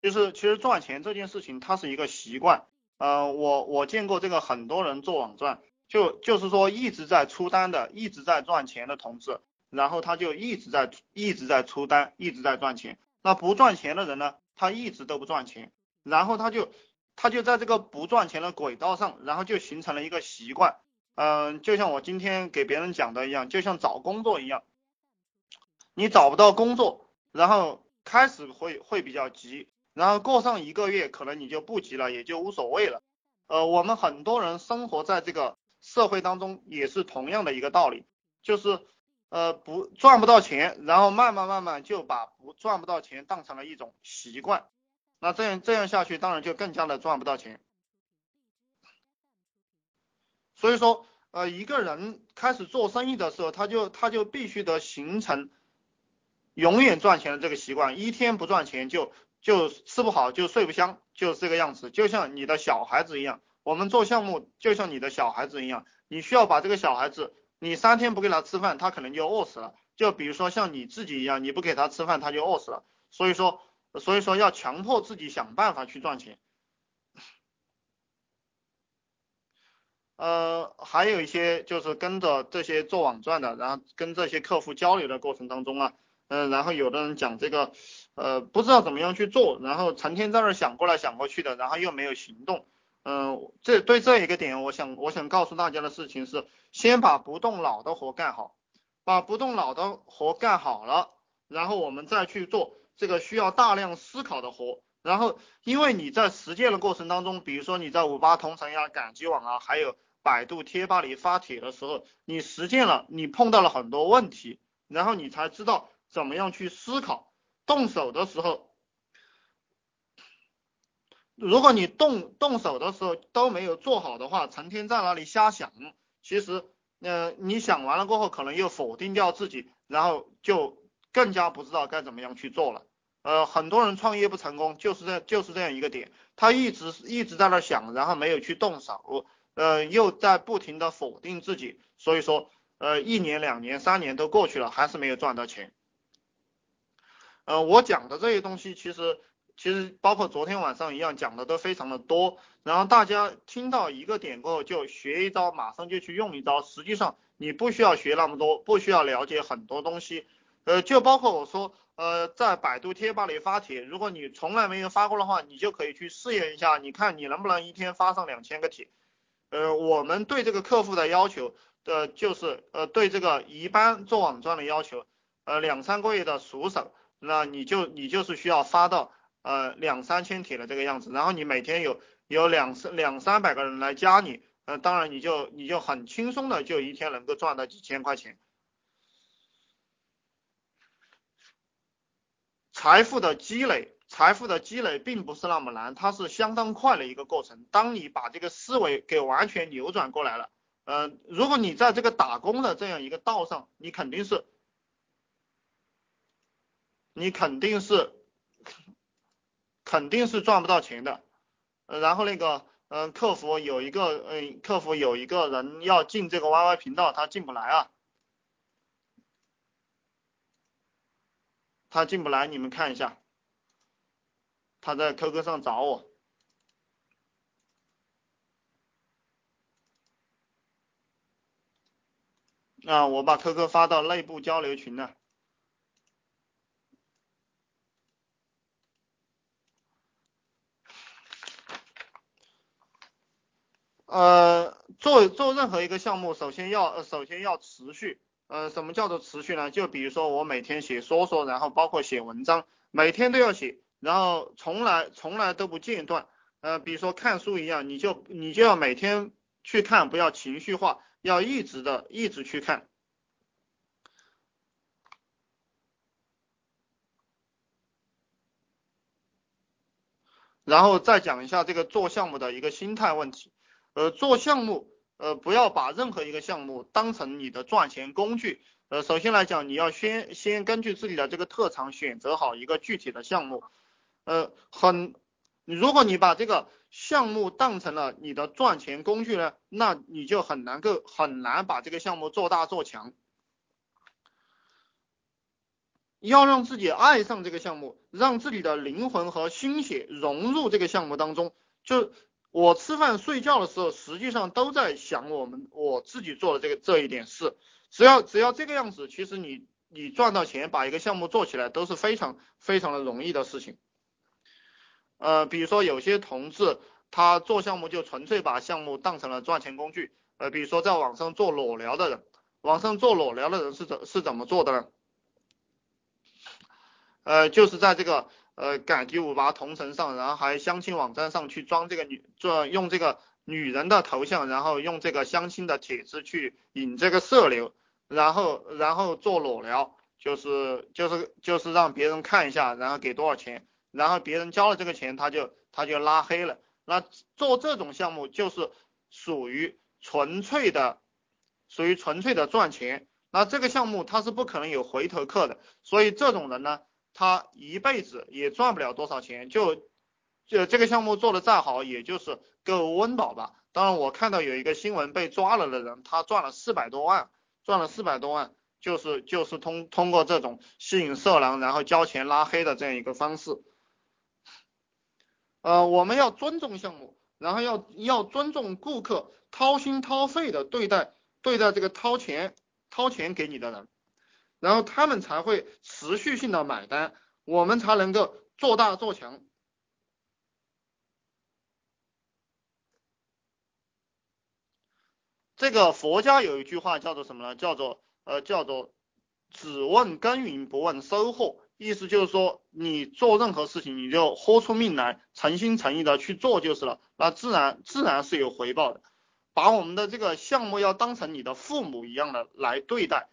就是其实赚钱这件事情它是一个习惯，呃，我我见过这个很多人做网赚，就就是说一直在出单的，一直在赚钱的同志，然后他就一直在一直在出单，一直在赚钱。那不赚钱的人呢，他一直都不赚钱，然后他就他就在这个不赚钱的轨道上，然后就形成了一个习惯，嗯，就像我今天给别人讲的一样，就像找工作一样，你找不到工作，然后开始会会比较急。然后过上一个月，可能你就不急了，也就无所谓了。呃，我们很多人生活在这个社会当中，也是同样的一个道理，就是呃不赚不到钱，然后慢慢慢慢就把不赚不到钱当成了一种习惯。那这样这样下去，当然就更加的赚不到钱。所以说，呃，一个人开始做生意的时候，他就他就必须得形成永远赚钱的这个习惯，一天不赚钱就。就吃不好，就睡不香，就是这个样子。就像你的小孩子一样，我们做项目就像你的小孩子一样，你需要把这个小孩子，你三天不给他吃饭，他可能就饿死了。就比如说像你自己一样，你不给他吃饭，他就饿死了。所以说，所以说要强迫自己想办法去赚钱。呃，还有一些就是跟着这些做网赚的，然后跟这些客户交流的过程当中啊。嗯，然后有的人讲这个，呃，不知道怎么样去做，然后成天在那想过来想过去的，然后又没有行动。嗯，这对这一个点，我想我想告诉大家的事情是，先把不动脑的活干好，把不动脑的活干好了，然后我们再去做这个需要大量思考的活。然后，因为你在实践的过程当中，比如说你在五八同城呀、赶集网啊，还有百度贴吧里发帖的时候，你实践了，你碰到了很多问题，然后你才知道。怎么样去思考？动手的时候，如果你动动手的时候都没有做好的话，成天在那里瞎想，其实，呃，你想完了过后，可能又否定掉自己，然后就更加不知道该怎么样去做了。呃，很多人创业不成功，就是这就是这样一个点，他一直一直在那想，然后没有去动手，呃，又在不停的否定自己，所以说，呃，一年、两年、三年都过去了，还是没有赚到钱。呃，我讲的这些东西，其实其实包括昨天晚上一样讲的都非常的多，然后大家听到一个点过后就学一招，马上就去用一招。实际上你不需要学那么多，不需要了解很多东西，呃，就包括我说，呃，在百度贴吧里发帖，如果你从来没有发过的话，你就可以去试验一下，你看你能不能一天发上两千个帖。呃，我们对这个客户的要求的就是，呃，对这个一般做网赚的要求，呃，两三个月的熟手。那你就你就是需要发到呃两三千帖的这个样子，然后你每天有有两三两三百个人来加你，呃当然你就你就很轻松的就一天能够赚到几千块钱。财富的积累，财富的积累并不是那么难，它是相当快的一个过程。当你把这个思维给完全扭转过来了，呃如果你在这个打工的这样一个道上，你肯定是。你肯定是肯定是赚不到钱的，然后那个嗯，客服有一个嗯，客服有一个人要进这个 YY 频道，他进不来啊，他进不来，你们看一下，他在 QQ 上找我，啊，我把 QQ 发到内部交流群了。呃，做做任何一个项目，首先要首先要持续。呃，什么叫做持续呢？就比如说我每天写说说，然后包括写文章，每天都要写，然后从来从来都不间断。呃，比如说看书一样，你就你就要每天去看，不要情绪化，要一直的一直去看。然后再讲一下这个做项目的一个心态问题。呃，做项目，呃，不要把任何一个项目当成你的赚钱工具。呃，首先来讲，你要先先根据自己的这个特长选择好一个具体的项目。呃，很，如果你把这个项目当成了你的赚钱工具呢，那你就很难够很难把这个项目做大做强。要让自己爱上这个项目，让自己的灵魂和心血融入这个项目当中。就我吃饭睡觉的时候，实际上都在想我们我自己做的这个这一点事。只要只要这个样子，其实你你赚到钱，把一个项目做起来都是非常非常的容易的事情。呃，比如说有些同志他做项目就纯粹把项目当成了赚钱工具。呃，比如说在网上做裸聊的人，网上做裸聊的人是怎是怎么做的呢？呃，就是在这个呃赶集五八同城上，然后还相亲网站上去装这个女，做用这个女人的头像，然后用这个相亲的帖子去引这个色流，然后然后做裸聊，就是就是就是让别人看一下，然后给多少钱，然后别人交了这个钱，他就他就拉黑了。那做这种项目就是属于纯粹的，属于纯粹的赚钱。那这个项目它是不可能有回头客的，所以这种人呢。他一辈子也赚不了多少钱，就就这个项目做的再好，也就是够温饱吧。当然，我看到有一个新闻被抓了的人，他赚了四百多万，赚了四百多万，就是就是通通过这种吸引色狼，然后交钱拉黑的这样一个方式。呃，我们要尊重项目，然后要要尊重顾客，掏心掏肺的对待对待这个掏钱掏钱给你的人。然后他们才会持续性的买单，我们才能够做大做强。这个佛家有一句话叫做什么呢？叫做呃叫做只问耕耘不问收获，意思就是说你做任何事情你就豁出命来，诚心诚意的去做就是了，那自然自然是有回报的。把我们的这个项目要当成你的父母一样的来对待。